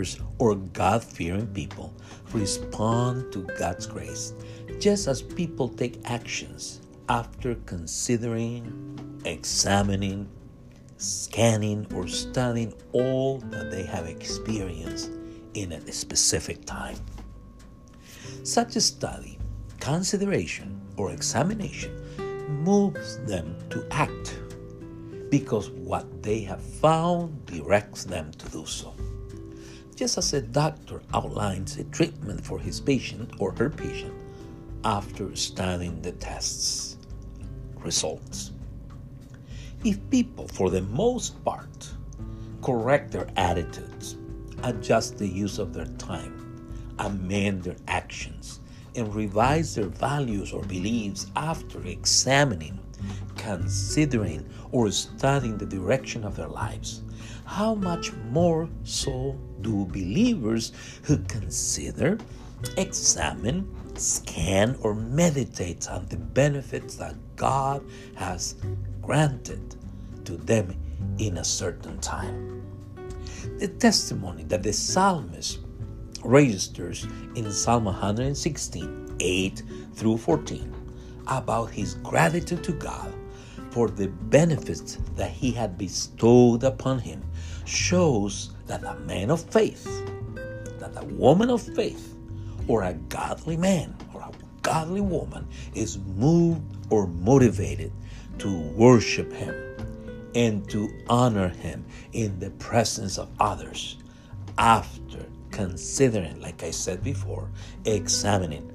believers or God fearing people respond to God's grace just as people take actions after considering, examining, scanning, or studying all that they have experienced in a specific time. Such a study, consideration, or examination moves them to act because what they have found directs them to do so. Just as a doctor outlines a treatment for his patient or her patient after studying the tests results. If people, for the most part, correct their attitudes, adjust the use of their time, amend their actions, and revise their values or beliefs after examining, considering, or studying the direction of their lives, how much more so do believers who consider, examine, scan, or meditate on the benefits that God has granted to them in a certain time? The testimony that the psalmist registers in Psalm 116, 8 through 14, about his gratitude to God for the benefits that he had bestowed upon him shows that a man of faith, that a woman of faith, or a godly man or a godly woman is moved or motivated to worship him and to honor him in the presence of others after considering, like I said before, examining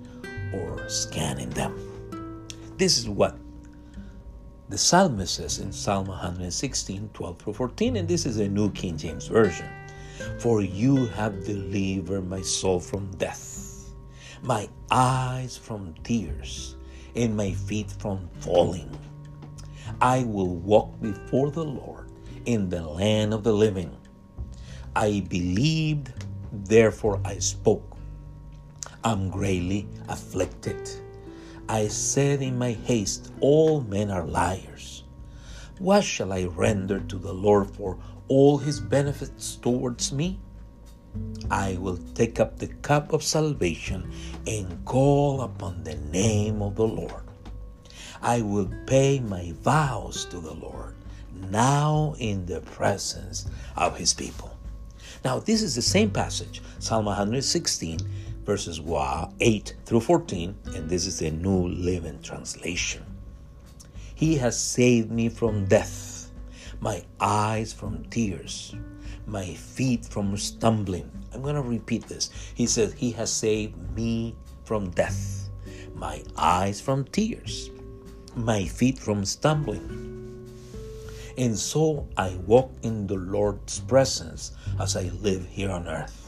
or scanning them. This is what the psalmist says in Psalm 116, 12 through 14, and this is a New King James Version. For you have delivered my soul from death, my eyes from tears, and my feet from falling. I will walk before the Lord in the land of the living. I believed, therefore I spoke. I'm greatly afflicted. I said in my haste, All men are liars. What shall I render to the Lord for all his benefits towards me? I will take up the cup of salvation and call upon the name of the Lord. I will pay my vows to the Lord now in the presence of his people. Now, this is the same passage, Psalm 116, verses 8 through 14, and this is the New Living Translation. He has saved me from death, my eyes from tears, my feet from stumbling. I'm going to repeat this. He says, He has saved me from death, my eyes from tears, my feet from stumbling. And so I walk in the Lord's presence as I live here on earth.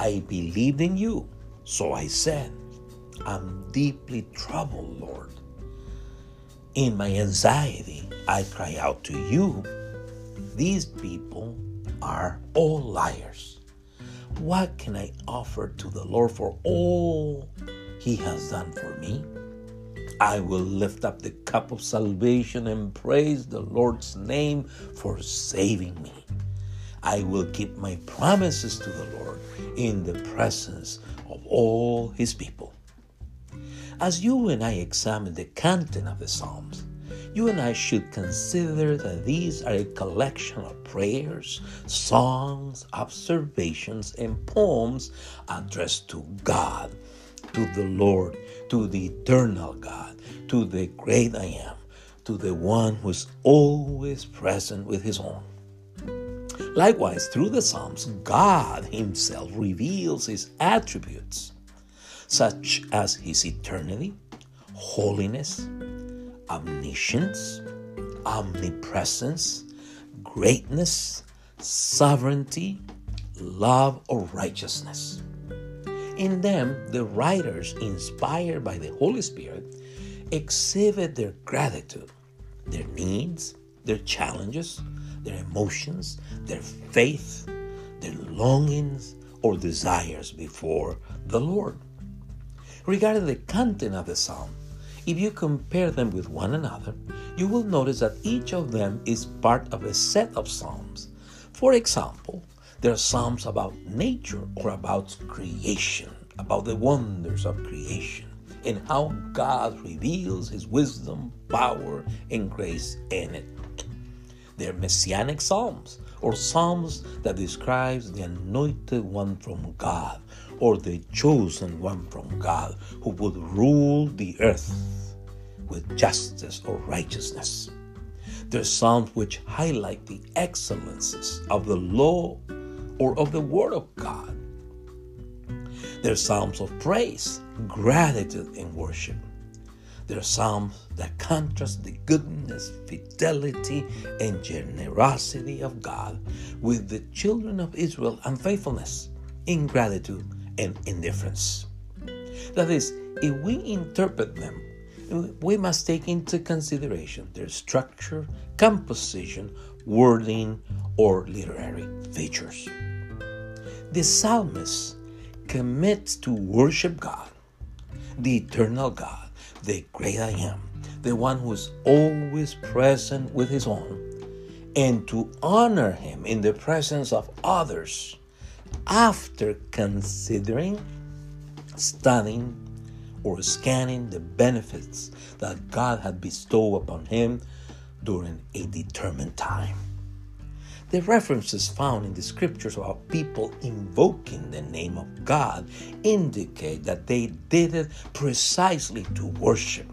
I believed in you, so I said, I'm deeply troubled, Lord. In my anxiety, I cry out to you. These people are all liars. What can I offer to the Lord for all He has done for me? I will lift up the cup of salvation and praise the Lord's name for saving me. I will keep my promises to the Lord in the presence of all His people. As you and I examine the content of the Psalms, you and I should consider that these are a collection of prayers, songs, observations, and poems addressed to God, to the Lord, to the eternal God, to the great I am, to the one who is always present with his own. Likewise, through the Psalms, God Himself reveals His attributes, such as His eternity, holiness, omniscience, omnipresence, greatness, sovereignty, love, or righteousness. In them, the writers, inspired by the Holy Spirit, exhibit their gratitude, their needs, their challenges, their emotions, their faith, their longings or desires before the Lord. Regarding the content of the psalm, if you compare them with one another, you will notice that each of them is part of a set of psalms. For example, There are psalms about nature or about creation, about the wonders of creation and how God reveals his wisdom, power, and grace in it. They're messianic psalms or psalms that describes the anointed one from God or the chosen one from God who would rule the earth with justice or righteousness. They're psalms which highlight the excellences of the law or of the word of God. They're psalms of praise, gratitude, and worship. They're psalms that contrast the goodness, fidelity, and generosity of God with the children of Israel unfaithfulness, ingratitude, and indifference. That is, if we interpret them, we must take into consideration their structure, composition, wording, or literary features. The psalmist commits to worship God, the eternal God, the great I am, the one who is always present with his own, and to honor him in the presence of others after considering, studying, or scanning the benefits that God had bestowed upon him during a determined time. The references found in the scriptures about people invoking the name of God indicate that they did it precisely to worship,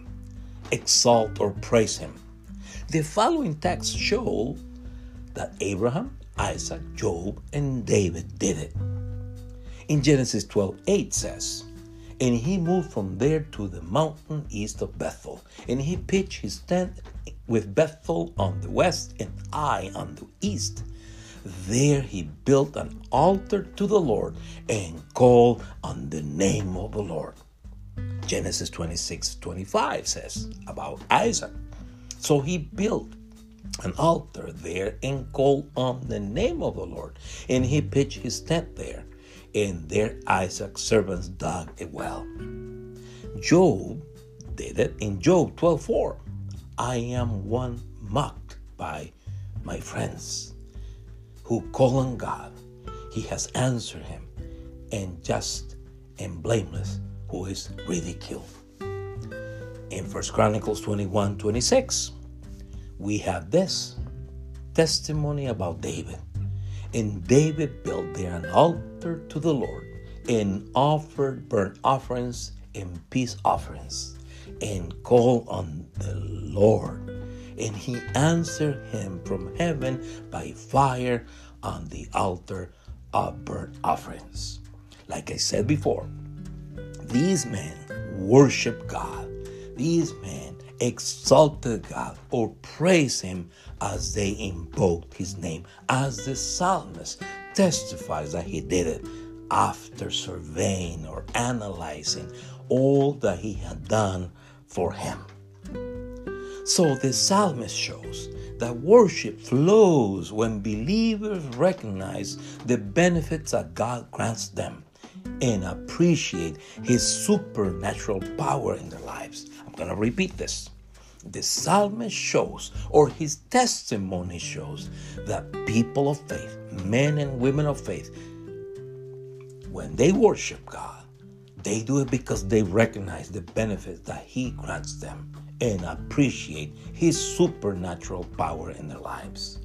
exalt, or praise Him. The following texts show that Abraham, Isaac, Job, and David did it. In Genesis 12 8 says, And he moved from there to the mountain east of Bethel, and he pitched his tent with Bethel on the west and Ai on the east. There he built an altar to the Lord and called on the name of the Lord. Genesis 26 25 says about Isaac. So he built an altar there and called on the name of the Lord. And he pitched his tent there. And there Isaac's servants dug a well. Job did it in Job 12 4. I am one mocked by my friends who call on God. He has answered him, and just and blameless who is ridiculed. In 1 Chronicles 21 26, we have this testimony about David. And David built there an altar to the Lord and offered burnt offerings and peace offerings and called on the Lord. And he answered him from heaven by fire on the altar of burnt offerings. Like I said before, these men worship God. These men exalted God or praise Him as they invoked His name, as the psalmist testifies that he did it after surveying or analyzing all that He had done for him. So the psalmist shows that worship flows when believers recognize the benefits that God grants them and appreciate His supernatural power in their lives. I'm going to repeat this. The psalmist shows, or his testimony shows, that people of faith, men and women of faith, when they worship God, they do it because they recognize the benefits that He grants them and appreciate His supernatural power in their lives.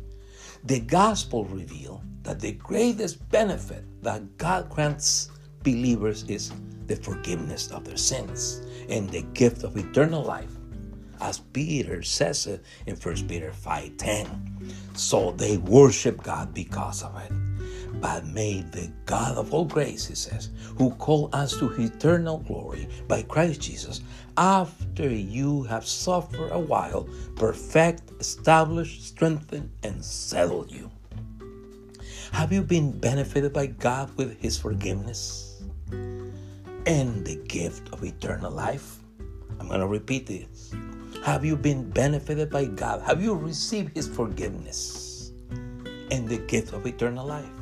The gospel reveals that the greatest benefit that God grants believers is the forgiveness of their sins and the gift of eternal life. As Peter says it in 1 Peter 5:10. So they worship God because of it. But may the God of all grace, he says, who called us to eternal glory by Christ Jesus, after you have suffered a while, perfect, establish, strengthen, and settle you. Have you been benefited by God with his forgiveness and the gift of eternal life? I'm going to repeat this. Have you been benefited by God? Have you received his forgiveness and the gift of eternal life?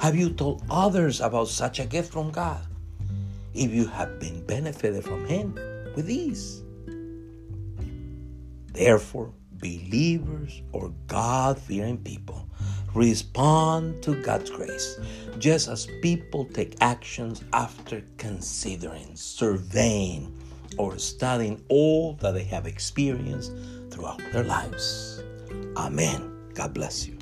Have you told others about such a gift from God? If you have been benefited from Him with ease. Therefore, believers or God fearing people respond to God's grace, just as people take actions after considering, surveying, or studying all that they have experienced throughout their lives. Amen. God bless you.